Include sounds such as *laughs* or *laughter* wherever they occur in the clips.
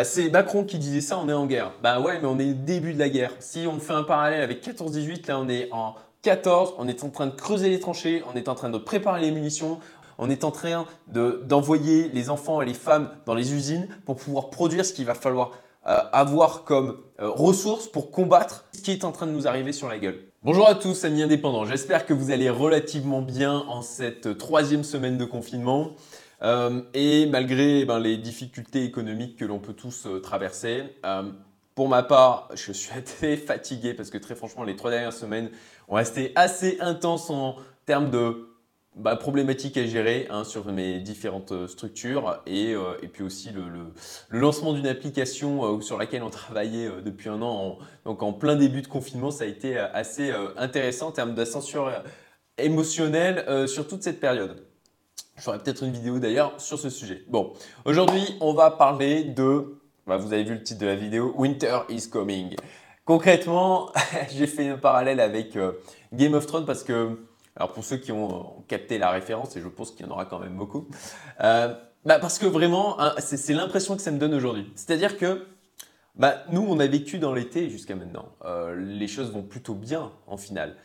bah, c'est Macron qui disait ça, on est en guerre. Bah ouais, mais on est au début de la guerre. Si on fait un parallèle avec 14-18, là on est en 14, on est en train de creuser les tranchées, on est en train de préparer les munitions, on est en train d'envoyer les enfants et les femmes dans les usines pour pouvoir produire ce qu'il va falloir euh, avoir comme euh, ressources pour combattre ce qui est en train de nous arriver sur la gueule. Bonjour à tous, amis indépendants. J'espère que vous allez relativement bien en cette troisième semaine de confinement. Euh, et malgré ben, les difficultés économiques que l'on peut tous euh, traverser, euh, pour ma part, je suis *laughs* assez fatigué parce que très franchement, les trois dernières semaines ont resté assez intenses en termes de bah, problématiques à gérer hein, sur mes différentes structures et, puis aussi le, le, lancement d'une application sur laquelle on travaillait depuis un an, donc en plein début de confinement, ça a été assez intéressant en termes d'ascension émotionnelle sur toute cette période. Je ferai peut-être une vidéo d'ailleurs sur ce sujet. Bon, aujourd'hui, on va parler de, bah, vous avez vu le titre de la vidéo, Winter is coming. Concrètement, *laughs* j'ai fait un parallèle avec euh, Game of Thrones parce que, alors pour ceux qui ont capté la référence, et je pense qu'il y en aura quand même beaucoup, euh, bah, parce que vraiment, hein, c'est l'impression que ça me donne aujourd'hui. C'est-à-dire que bah, nous, on a vécu dans l'été jusqu'à maintenant. Euh, les choses vont plutôt bien en finale.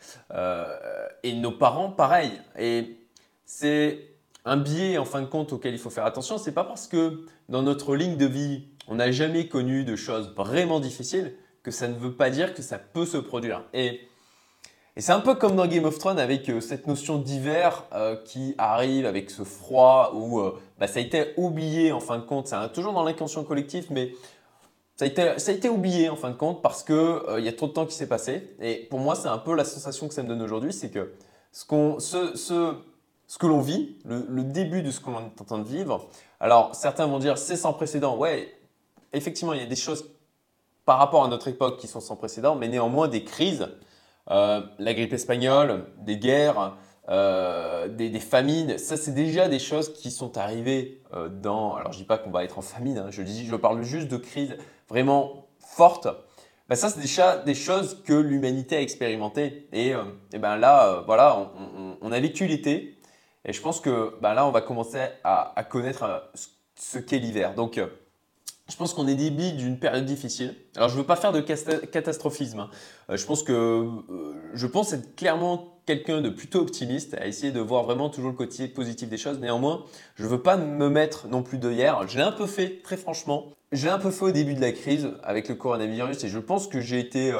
et nos parents, pareil. Et c'est un biais en fin de compte auquel il faut faire attention, c'est pas parce que dans notre ligne de vie, on n'a jamais connu de choses vraiment difficiles que ça ne veut pas dire que ça peut se produire. Et, c'est un peu comme dans Game of Thrones avec euh, cette notion d'hiver euh, qui arrive avec ce froid où euh, bah, ça a été oublié en fin de compte. C'est toujours dans l'inconscient collectif, mais ça a, été, oublié en fin de compte parce qu'il il y a trop de temps qui s'est passé. Et pour moi, c'est un peu la sensation que ça me donne aujourd'hui, c'est que ce, qu'on, ce ce que l'on vit, le, début de ce qu'on est en train de vivre. Alors, certains vont dire c'est sans précédent. Ouais, effectivement, il y a des choses par rapport à notre époque qui sont sans précédent, mais néanmoins des crises, euh, la grippe espagnole, des guerres, euh, des, famines, ça c'est déjà des choses qui sont arrivées euh, dans. Alors, je dis pas qu'on va être en famine, hein, je dis, je parle juste de crises vraiment fortes. Ben, ça, c'est déjà des choses que l'humanité a expérimentées. Et, et ben là, voilà, on a vécu l'été, et je pense que bah, là, on va commencer à, connaître euh, ce qu'est l'hiver. Donc, euh, je pense qu'on est début d'une période difficile. Alors, je ne veux pas faire de catastrophisme. Hein. Euh, je pense que je pense être clairement quelqu'un de plutôt optimiste, à essayer de voir vraiment toujours le côté positif des choses. Néanmoins, je ne veux pas me mettre non plus de hier. Je l'ai un peu fait, très franchement. J'ai un peu fait au début de la crise avec le coronavirus et je pense que j'ai été,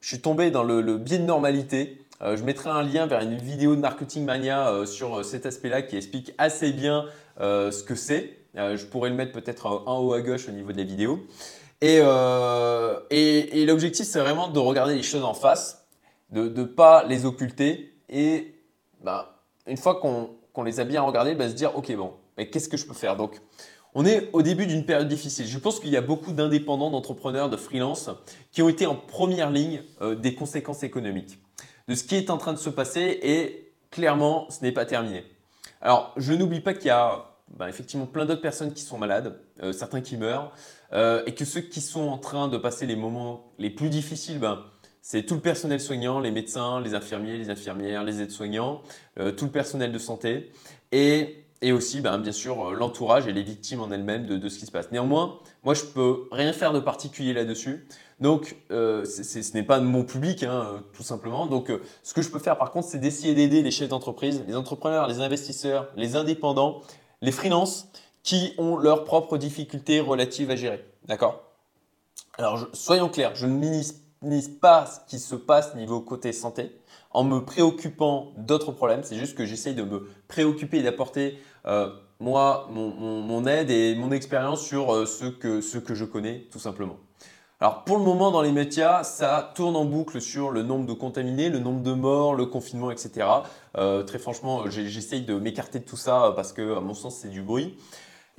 je suis tombé dans le biais de normalité je mettrai un lien vers une vidéo de Marketing Mania euh, sur euh, cet aspect-là qui explique assez bien ce que c'est. je pourrais le mettre peut-être en haut à gauche au niveau de la vidéo. Et, et, l'objectif, c'est vraiment de regarder les choses en face, de ne pas les occulter. Et bah, une fois qu'on les a bien regardées, bah, se dire, OK, bon, mais qu'est-ce que je peux faire? Donc, on est au début d'une période difficile. Je pense qu'il y a beaucoup d'indépendants, d'entrepreneurs, de freelance qui ont été en première ligne des conséquences économiques de ce qui est en train de se passer et clairement, ce n'est pas terminé. Alors, je n'oublie pas qu'il y a ben, effectivement plein d'autres personnes qui sont malades, euh, certains qui meurent, euh, et que ceux qui sont en train de passer les moments les plus difficiles, ben, c'est tout le personnel soignant, les médecins, les infirmiers, les infirmières, les aides-soignants, euh, tout le personnel de santé, et, et aussi ben, bien sûr l'entourage et les victimes en elles-mêmes de, ce qui se passe. Néanmoins, moi je peux rien faire de particulier là-dessus. Donc, euh, ce n'est pas mon public, hein, tout simplement. Donc, euh, ce que je peux faire par contre, c'est d'essayer d'aider les chefs d'entreprise, les entrepreneurs, les investisseurs, les indépendants, les freelances qui ont leurs propres difficultés relatives à gérer. D'accord? Alors, soyons clairs, je ne minimise pas ce qui se passe niveau côté santé en me préoccupant d'autres problèmes. C'est juste que j'essaye de me préoccuper et d'apporter euh, moi mon, aide et mon expérience sur ce que je connais tout simplement. Alors pour le moment dans les médias, ça tourne en boucle sur le nombre de contaminés, le nombre de morts, le confinement, etc. Euh, très franchement, j'essaye de m'écarter de tout ça parce que à mon sens c'est du bruit.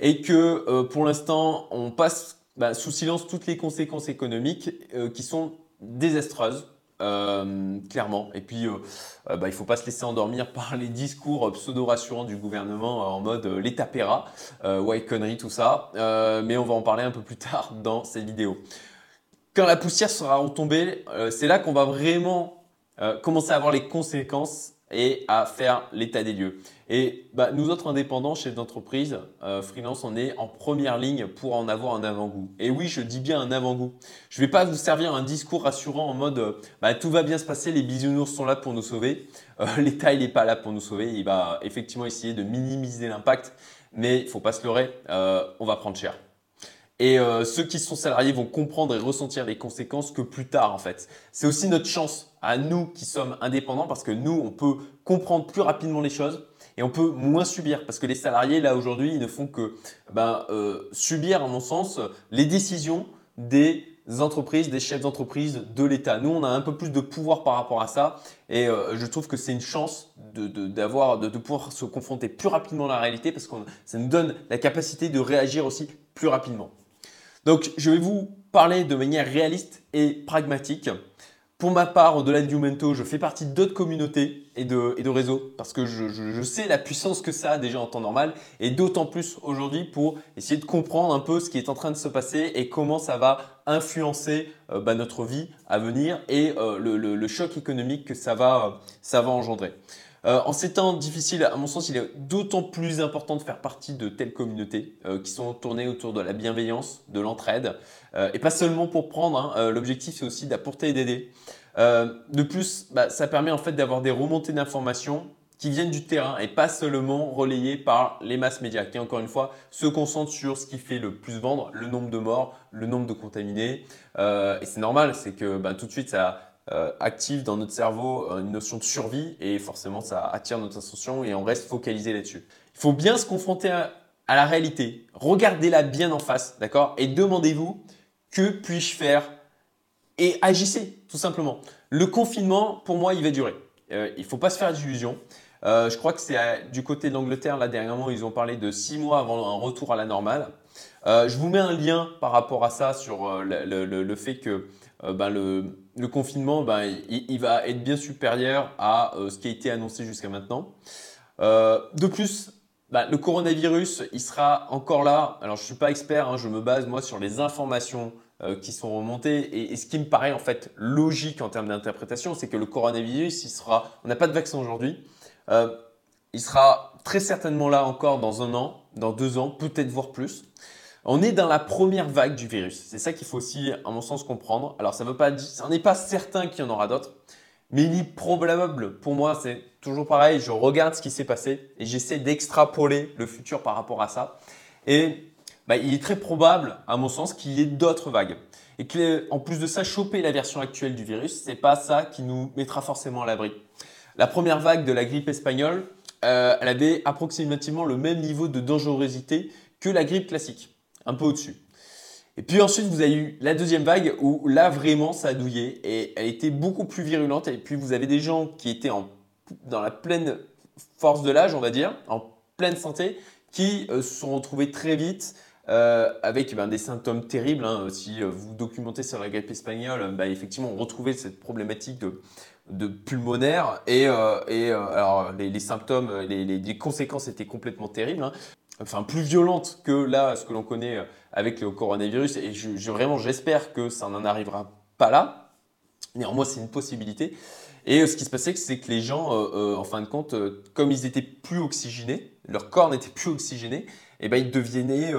Et que euh, pour l'instant, on passe bah, sous silence toutes les conséquences économiques euh, qui sont désastreuses. Clairement. Et puis, bah, il ne faut pas se laisser endormir *laughs* par les discours pseudo-rassurants du gouvernement en mode l'État paiera, ouais, conneries, tout ça. mais on va en parler un peu plus tard *laughs* dans cette vidéo quand la poussière sera retombée, euh, c'est là qu'on va vraiment euh, commencer à voir les conséquences et à faire l'état des lieux. Et bah, nous autres indépendants, chefs d'entreprise, euh, freelance, on est en première ligne pour en avoir un avant-goût. Et oui, je dis bien un avant-goût. Je ne vais pas vous servir un discours rassurant en mode euh, bah, tout va bien se passer, les bisounours sont là pour nous sauver. Euh, *laughs* L'État, il n'est pas là pour nous sauver. Il va effectivement essayer de minimiser l'impact, mais il faut pas se leurrer, on va prendre cher. Et euh, ceux qui sont salariés vont comprendre et ressentir les conséquences que plus tard en fait. C'est aussi notre chance à nous qui sommes indépendants parce que nous, on peut comprendre plus rapidement les choses et on peut moins subir parce que les salariés là aujourd'hui, ils ne font que ben, euh, subir, à mon sens, les décisions des entreprises, des chefs d'entreprise, de l'État. Nous, on a un peu plus de pouvoir par rapport à ça et euh, je trouve que c'est une chance de, de, de, pouvoir se confronter plus rapidement à la réalité parce que ça nous donne la capacité de réagir aussi plus rapidement. Donc, je vais vous parler de manière réaliste et pragmatique. Pour ma part, au-delà de Youmento, je fais partie d'autres communautés et de, réseaux parce que je, sais la puissance que ça a déjà en temps normal et d'autant plus aujourd'hui pour essayer de comprendre un peu ce qui est en train de se passer et comment ça va influencer euh, bah, notre vie à venir et euh, le, choc économique que ça va engendrer. Euh, en ces temps difficiles, à mon sens, il est d'autant plus important de faire partie de telles communautés euh, qui sont tournées autour de la bienveillance, de l'entraide, euh, et pas seulement pour prendre. Hein, l'objectif, c'est aussi d'apporter et d'aider. de plus, bah, ça permet en fait d'avoir des remontées d'informations qui viennent du terrain et pas seulement relayées par les masses médias, qui encore une fois se concentrent sur ce qui fait le plus vendre, le nombre de morts, le nombre de contaminés. et c'est normal, c'est que bah, tout de suite ça euh, active dans notre cerveau euh, une notion de survie et forcément ça attire notre attention et on reste focalisé là-dessus. Il faut bien se confronter à, la réalité, regardez-la bien en face, d'accord? Et demandez-vous que puis-je faire? Et agissez tout simplement. Le confinement, pour moi, il va durer. Euh, il ne faut pas se faire d'illusions. je crois que c'est du côté de l'Angleterre, là dernièrement, ils ont parlé de six mois avant un retour à la normale. Je vous mets un lien par rapport à ça sur le, fait que ben, le, confinement, ben, il, va être bien supérieur à euh, ce qui a été annoncé jusqu'à maintenant. Euh, de plus, ben, le coronavirus, il sera encore là. Alors, je ne suis pas expert, hein, je me base moi sur les informations euh, qui sont remontées. Et, ce qui me paraît en fait logique en termes d'interprétation, c'est que le coronavirus, il sera. On n'a pas de vaccin aujourd'hui. il sera très certainement là encore dans un an, dans deux ans, peut-être voire plus. On est dans la première vague du virus. C'est ça qu'il faut aussi, à mon sens, comprendre. Alors, ça veut pas dire, on n'est pas certain qu'il y en aura d'autres, mais il est probable. Pour moi, c'est toujours pareil. Je regarde ce qui s'est passé et j'essaie d'extrapoler le futur par rapport à ça. Et bah, il est très probable, à mon sens, qu'il y ait d'autres vagues. Et qu'en plus de ça, choper la version actuelle du virus, c'est pas ça qui nous mettra forcément à l'abri. La première vague de la grippe espagnole, euh, elle avait approximativement le même niveau de dangerosité que la grippe classique un peu au-dessus. Et puis ensuite, vous avez eu la deuxième vague où là, vraiment, ça a douillé et elle était beaucoup plus virulente. Et puis, vous avez des gens qui étaient en, dans la pleine force de l'âge, on va dire, en pleine santé, qui euh, se sont retrouvés très vite euh, avec ben, des symptômes terribles. Hein. Si euh, vous documentez sur la grippe espagnole, ben, effectivement, on retrouvait cette problématique de, pulmonaire et, alors les, symptômes, les, les, conséquences étaient complètement terribles. Hein enfin plus violente que là, ce que l'on connaît euh, avec le coronavirus. Et je, vraiment, j'espère que ça n'en arrivera pas là. Néanmoins, c'est une possibilité. Et euh, ce qui se passait, c'est que les gens, euh, en fin de compte, comme ils étaient plus oxygénés, leur corps n'était plus oxygéné, et eh ben ils devenaient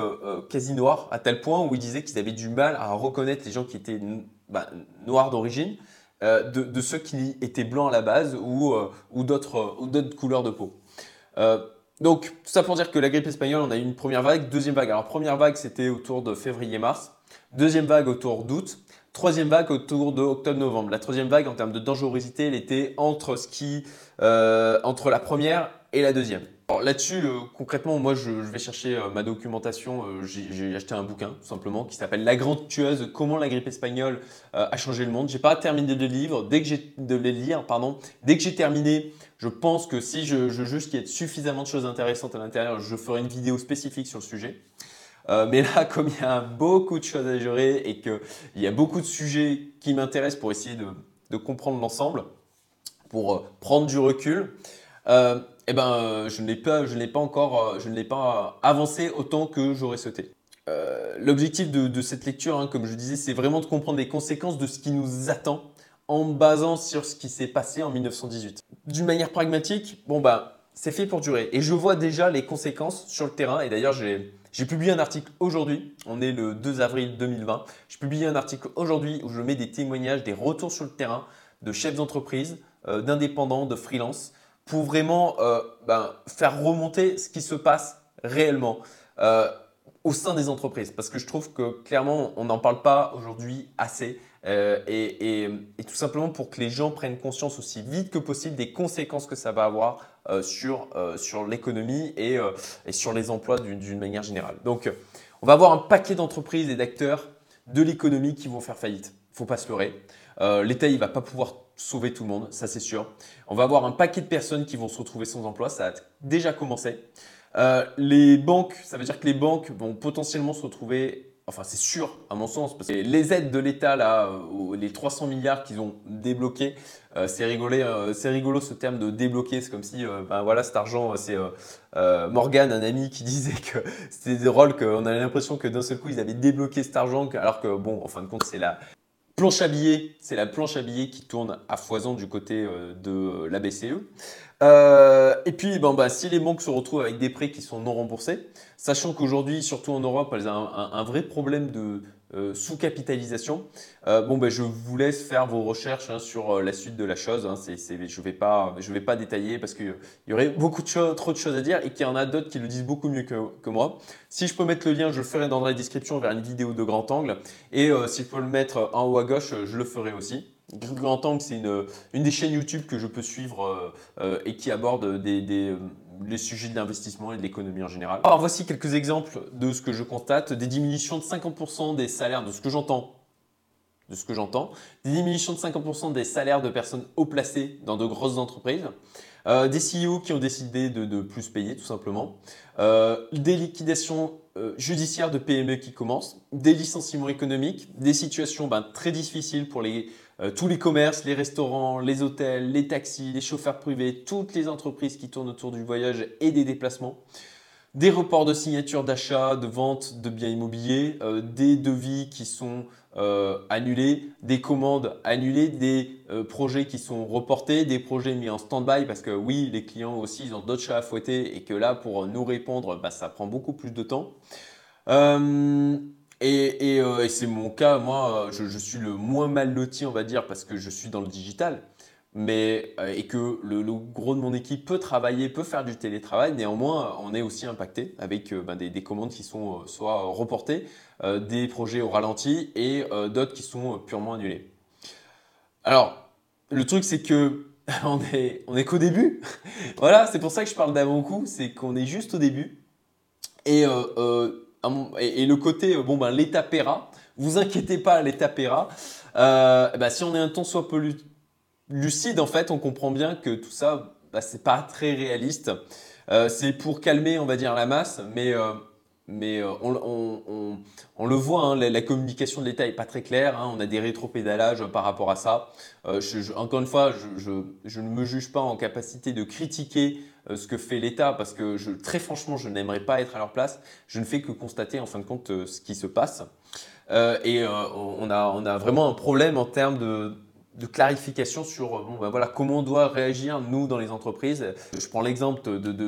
quasi noirs à tel point où ils disaient qu'ils avaient du mal à reconnaître les gens qui étaient bah, noirs d'origine de, ceux qui étaient blancs à la base ou, ou d'autres couleurs de peau. Donc, tout ça pour dire que la grippe espagnole, on a eu une première vague, deuxième vague. Alors, première vague, c'était autour de février-mars. Deuxième vague autour d'août. Troisième vague autour de octobre-novembre. La troisième vague, en termes de dangerosité, elle était entre ce qui, euh, entre la première et la deuxième. Là-dessus, euh, concrètement, moi, je, vais chercher euh, ma documentation. J'ai acheté un bouquin, tout simplement, qui s'appelle La Grande Tueuse Comment la grippe espagnole a changé le monde. J'ai pas terminé de livre. Dès que de les lire, pardon, dès que j'ai terminé, je pense que si je, juge qu'il y a suffisamment de choses intéressantes à l'intérieur, je ferai une vidéo spécifique sur le sujet. Euh, mais là, *laughs* comme il y a beaucoup de choses à gérer et qu'il y a beaucoup de sujets qui m'intéressent pour essayer de, comprendre l'ensemble, pour euh, prendre du recul, euh, eh ben, je ne l'ai pas, pas encore, je ne l'ai pas avancé autant que j'aurais souhaité. L'objectif de, cette lecture, hein, comme je disais, c'est vraiment de comprendre les conséquences de ce qui nous attend en basant sur ce qui s'est passé en 1918. D'une manière pragmatique, bon bah c'est fait pour durer. Et je vois déjà les conséquences sur le terrain. Et d'ailleurs, j'ai publié un article aujourd'hui. On est le 2 avril 2020. J'ai publié un article aujourd'hui où je mets des témoignages, des retours sur le terrain de chefs d'entreprise, euh, d'indépendants, de freelance, pour vraiment euh, ben, faire remonter ce qui se passe réellement. Euh, au sein des entreprises. Parce que je trouve que clairement, on n'en parle pas aujourd'hui assez. Euh, et, tout simplement pour que les gens prennent conscience aussi vite que possible des conséquences que ça va avoir euh, sur, euh, sur l'économie et, et, sur les emplois d'une manière générale. Donc, on va avoir un paquet d'entreprises et d'acteurs de l'économie qui vont faire faillite. Il ne faut pas se leurrer. L'État, il ne va pas pouvoir sauver tout le monde, ça c'est sûr. On va avoir un paquet de personnes qui vont se retrouver sans emploi, ça a déjà commencé. Les banques, ça veut dire que les banques vont potentiellement se retrouver, enfin c'est sûr à mon sens, parce que les aides de l'État, là, euh, les 300 milliards qu'ils ont débloqués, euh, c'est rigolo ce terme de débloquer, c'est comme si, ben voilà, cet argent, c'est Morgan, un ami, qui *laughs* disait que c'était drôle qu'on avait l'impression que d'un seul coup ils avaient débloqué cet argent, alors que bon, en fin de compte, c'est la planche à billets, c'est la planche à billets qui tourne à foison du côté de la BCE. Euh, et puis, bon, bah, si les banques se retrouvent avec des prêts qui sont non remboursés, sachant qu'aujourd'hui, surtout en Europe, elles ont un, vrai problème de euh, sous-capitalisation, euh, bon, bah, je vous laisse faire vos recherches hein, sur la suite de la chose. Hein. je ne vais, pas, vais pas détailler parce qu'il y aurait beaucoup de choses, trop de choses à dire et qu'il y en a d'autres qui le disent beaucoup mieux que, moi. Si je peux mettre le lien, je le ferai dans la description vers une vidéo de grand angle. Et si je peux le mettre en haut à gauche, je le ferai aussi. Grand Angle, c'est une, une, des chaînes YouTube que je peux suivre euh, euh, et qui aborde des, les sujets de l'investissement et de l'économie en général. Alors voici quelques exemples de ce que je constate, des diminutions de 50% des salaires, de ce que j'entends, de ce que j'entends, des diminutions de 50% des salaires de personnes haut placées dans de grosses entreprises, euh, des CEO qui ont décidé de, plus payer tout simplement, des liquidations judiciaires de PME qui commencent, des licenciements économiques, des situations ben, très difficiles pour les euh, tous les commerces, les restaurants, les hôtels, les taxis, les chauffeurs privés, toutes les entreprises qui tournent autour du voyage et des déplacements, des reports de signature d'achat, de vente de biens immobiliers, euh, des devis qui sont euh, annulés, des commandes annulées, des projets qui sont reportés, des projets mis en stand-by parce que oui, les clients aussi, ils ont d'autres chats à fouetter et que là, pour nous répondre, bah, ça prend beaucoup plus de temps. Euh, et, c'est mon cas, moi, je, suis le moins mal loti, on va dire, parce que je suis dans le digital, mais euh, et que le, gros de mon équipe peut travailler, peut faire du télétravail. Néanmoins, on est aussi impacté avec euh, ben, des, commandes qui sont soit reportées, des projets au ralenti et d'autres qui sont purement annulés. Alors, le truc, c'est que *laughs* on est, on est qu'au début. *laughs* voilà, c'est pour ça que je parle d'avant-coup, c'est qu'on est juste au début. Et et, le côté, euh, bon, ben, l'État paiera. Vous inquiétez pas, l'État paiera. Euh, ben, si on est un temps soit peu lucide, en fait, on comprend bien que tout ça, bah, c'est pas très réaliste. Euh, c'est pour calmer, on va dire, la masse, mais, mais on, le voit, hein, la, communication de l'État est pas très claire. Hein, on a des rétropédalages par rapport à ça. encore une fois, je, ne me juge pas en capacité de critiquer euh, ce que fait l'État, parce que très franchement, je n'aimerais pas être à leur place. Je ne fais que constater en fin de compte euh, ce qui se passe. Euh, et on, a, vraiment un problème en termes de, clarification sur ben comment on doit réagir, nous, dans les entreprises. Je prends l'exemple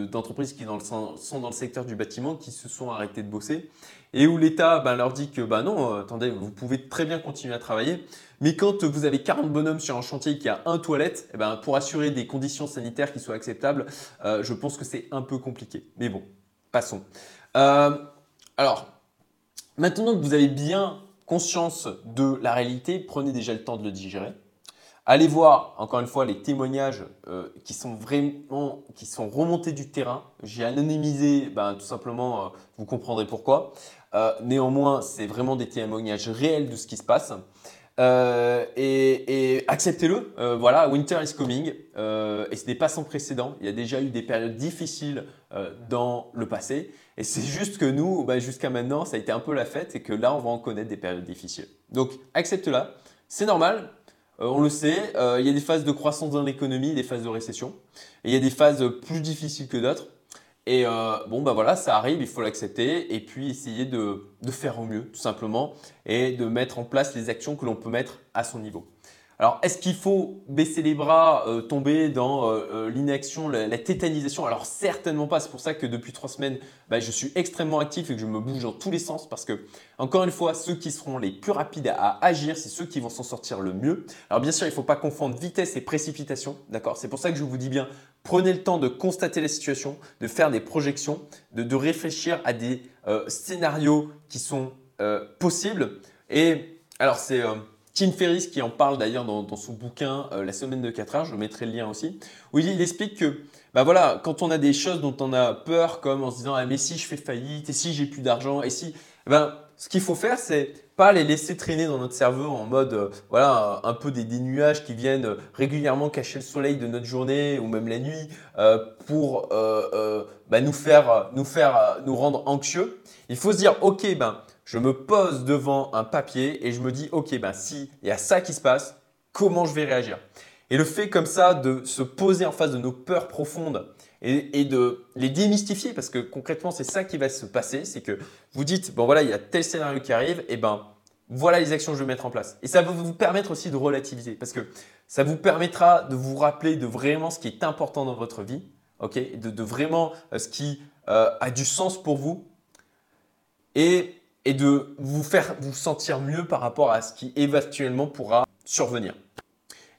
d'entreprises de, qui sont dans le secteur du bâtiment, qui se sont arrêtées de bosser, et où l'État ben, leur dit que ben non, attendez, vous pouvez très bien continuer à travailler, mais quand vous avez 40 bonhommes sur un chantier qui a un toilette, eh ben, pour assurer des conditions sanitaires qui soient acceptables, euh, je pense que c'est un peu compliqué. Mais bon, passons. Euh, alors, maintenant que vous avez bien conscience de la réalité, prenez déjà le temps de le digérer. Allez voir, encore une fois, les témoignages euh, qui sont vraiment, qui sont remontés du terrain. J'ai anonymisé, ben, tout simplement, vous comprendrez pourquoi. néanmoins, c'est vraiment des témoignages réels de ce qui se passe. Euh, et, acceptez-le. Euh, voilà, winter is coming. Euh, et ce n'est pas sans précédent. Il y a déjà eu des périodes difficiles dans le passé. Et c'est juste que nous, bah, jusqu'à maintenant, ça a été un peu la fête et que là, on va en connaître des périodes difficiles. Donc, accepte-la. C'est normal. on le sait. il y a des phases de croissance dans l'économie, des phases de récession. Et il y a des phases plus difficiles que d'autres. Et euh, bon, bah voilà, ça arrive, il faut l'accepter et puis essayer de, faire au mieux, tout simplement, et de mettre en place les actions que l'on peut mettre à son niveau. Alors, est-ce qu'il faut baisser les bras, euh, tomber dans euh, l'inaction, la, tétanisation? Alors, certainement pas. C'est pour ça que depuis trois semaines, bah, je suis extrêmement actif et que je me bouge dans tous les sens parce que, encore une fois, ceux qui seront les plus rapides à agir, c'est ceux qui vont s'en sortir le mieux. Alors, bien sûr, il ne faut pas confondre vitesse et précipitation. D'accord? C'est pour ça que je vous dis bien, prenez le temps de constater la situation, de faire des projections, de, réfléchir à des scénarios qui sont possibles. Et alors, c'est Tim Ferriss qui en parle d'ailleurs dans, son bouquin euh, La semaine de 4 heures, je mettrai le lien aussi, où il, explique que bah voilà, quand on a des choses dont on a peur, comme en se disant ah, mais si je fais faillite, et si j'ai plus d'argent, et si, eh ben, ce qu'il faut faire, c'est pas les laisser traîner dans notre cerveau en mode euh, voilà un peu des, nuages qui viennent régulièrement cacher le soleil de notre journée ou même la nuit euh, pour bah, nous faire nous faire nous rendre anxieux. Il faut se dire ok ben je me pose devant un papier et je me dis, ok, ben si il y a ça qui se passe, comment je vais réagir? Et le fait comme ça de se poser en face de nos peurs profondes et, de les démystifier, parce que concrètement, c'est ça qui va se passer, c'est que vous dites, bon voilà, il y a tel scénario qui arrive, et ben voilà les actions que je vais mettre en place. Et ça va vous permettre aussi de relativiser, parce que ça vous permettra de vous rappeler de vraiment ce qui est important dans votre vie, ok, de, vraiment euh, ce qui euh, a du sens pour vous. Et et de vous faire vous sentir mieux par rapport à ce qui éventuellement pourra survenir.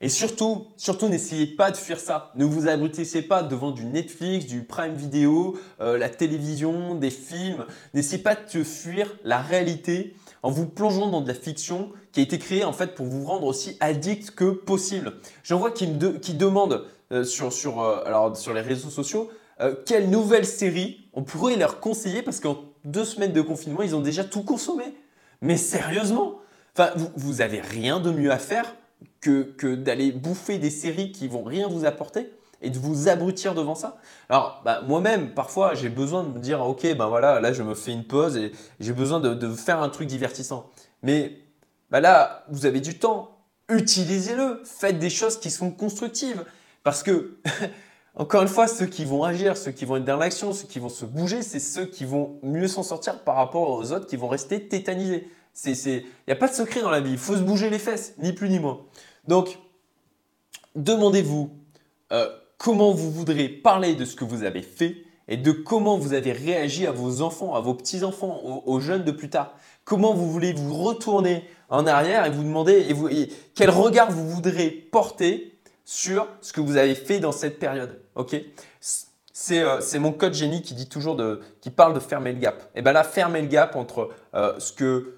Et surtout, surtout n'essayez pas de fuir ça. Ne vous abrutissez pas devant du Netflix, du Prime Video, euh, la télévision, des films. N'essayez pas de fuir la réalité en vous plongeant dans de la fiction qui a été créée en fait pour vous rendre aussi addict que possible. J'en vois qui, demandent euh, euh, sur les réseaux sociaux quelle nouvelle série on pourrait leur conseiller parce qu'en deux semaines de confinement, ils ont déjà tout consommé. Mais sérieusement, vous, vous avez rien de mieux à faire que, que d'aller bouffer des séries qui vont rien vous apporter et de vous abrutir devant ça. Alors, bah, moi-même, parfois, j'ai besoin de me dire, ok, ben voilà, là, je me fais une pause et j'ai besoin de, faire un truc divertissant. Mais bah là, vous avez du temps, utilisez-le, faites des choses qui sont constructives. Parce que *laughs* Encore une fois, ceux qui vont agir, ceux qui vont être dans l'action, ceux qui vont se bouger, c'est ceux qui vont mieux s'en sortir par rapport aux autres qui vont rester tétanisés. Il n'y a pas de secret dans la vie, il faut se bouger les fesses, ni plus ni moins. Donc, demandez-vous euh, comment vous voudrez parler de ce que vous avez fait et de comment vous avez réagi à vos enfants, à vos petits-enfants, aux, jeunes de plus tard. Comment vous voulez vous retourner en arrière et vous demander et quel regard vous voudrez porter sur ce que vous avez fait dans cette période. Ok? Euh, c'est mon code génie qui dit toujours de, qui parle de fermer le gap. Et bien là, fermer le gap entre euh, ce que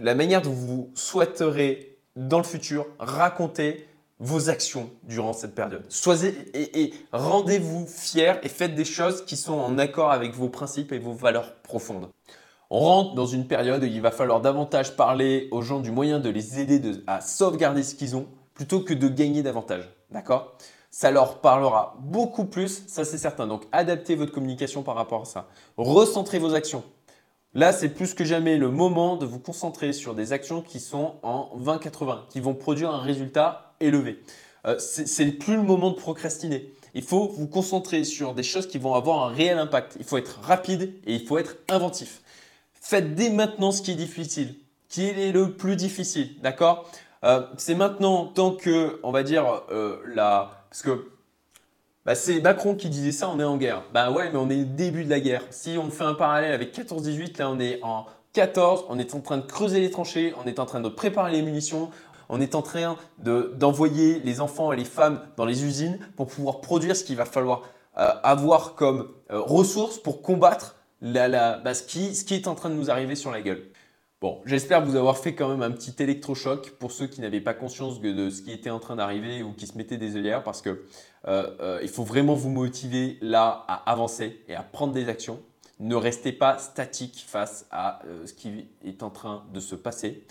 la manière dont vous souhaiterez dans le futur raconter vos actions durant cette période. Soyez et, rendez-vous fiers et faites des choses qui sont en accord avec vos principes et vos valeurs profondes. On rentre dans une période où il va falloir davantage parler aux gens du moyen de les aider à sauvegarder ce qu'ils ont plutôt que de gagner davantage. D'accord? Ça leur parlera beaucoup plus, ça c'est certain. Donc adaptez votre communication par rapport à ça. Recentrez vos actions. Là, c'est plus que jamais le moment de vous concentrer sur des actions qui sont en 20-80, qui vont produire un résultat élevé. Euh, c'est plus le moment de procrastiner. Il faut vous concentrer sur des choses qui vont avoir un réel impact. Il faut être rapide et il faut être inventif. Faites dès maintenant ce qui est difficile. Qui est le plus difficile, d'accord? Euh, c'est maintenant, tant que, on va dire, euh, la. Parce que bah, c'est Macron qui disait ça, on est en guerre. Bah ouais, mais on est au début de la guerre. Si on fait un parallèle avec 14-18, là on est en 14, on est en train de creuser les tranchées, on est en train de préparer les munitions, on est en train d'envoyer les enfants et les femmes dans les usines pour pouvoir produire ce qu'il va falloir euh, avoir comme ressources pour combattre la, bah, ce, qui, ce qui est en train de nous arriver sur la gueule. Bon, j'espère vous avoir fait quand même un petit électrochoc pour ceux qui n'avaient pas conscience de ce qui était en train d'arriver ou qui se mettaient des œillères parce que euh, euh, il faut vraiment vous motiver là à avancer et à prendre des actions. Ne restez pas statique face à euh, ce qui est en train de se passer.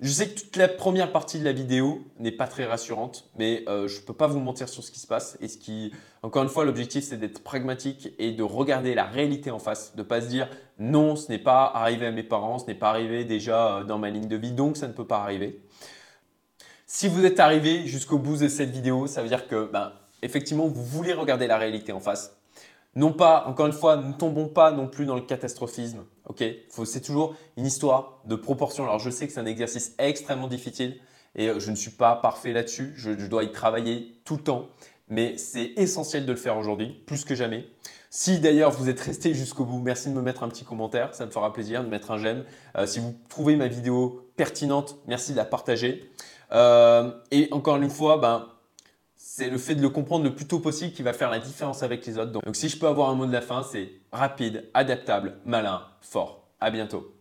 Je sais que toute la première partie de la vidéo n'est pas très rassurante, mais euh, je ne peux pas vous mentir sur ce qui se passe. Et ce qui, encore une fois, l'objectif, c'est d'être pragmatique et de regarder la réalité en face, de ne pas se dire non, ce n'est pas arrivé à mes parents, ce n'est pas arrivé déjà euh, dans ma ligne de vie, donc ça ne peut pas arriver. Si vous êtes arrivé jusqu'au bout de cette vidéo, ça veut dire que, ben, effectivement, vous voulez regarder la réalité en face non pas, encore une fois, ne tombons pas non plus dans le catastrophisme. Ok, c'est toujours une histoire de proportion. Alors je sais que c'est un exercice extrêmement difficile, et je ne suis pas parfait là-dessus. Je, je dois y travailler tout le temps, mais c'est essentiel de le faire aujourd'hui, plus que jamais. Si d'ailleurs vous êtes resté jusqu'au bout, merci de me mettre un petit commentaire, ça me fera plaisir de mettre un j'aime. Euh, si vous trouvez ma vidéo pertinente, merci de la partager. Euh, et encore une fois, ben, c'est le fait de le comprendre le plus tôt possible qui va faire la différence avec les autres. Donc, donc si je peux avoir un mot de la fin, c'est rapide, adaptable, malin, fort. À bientôt.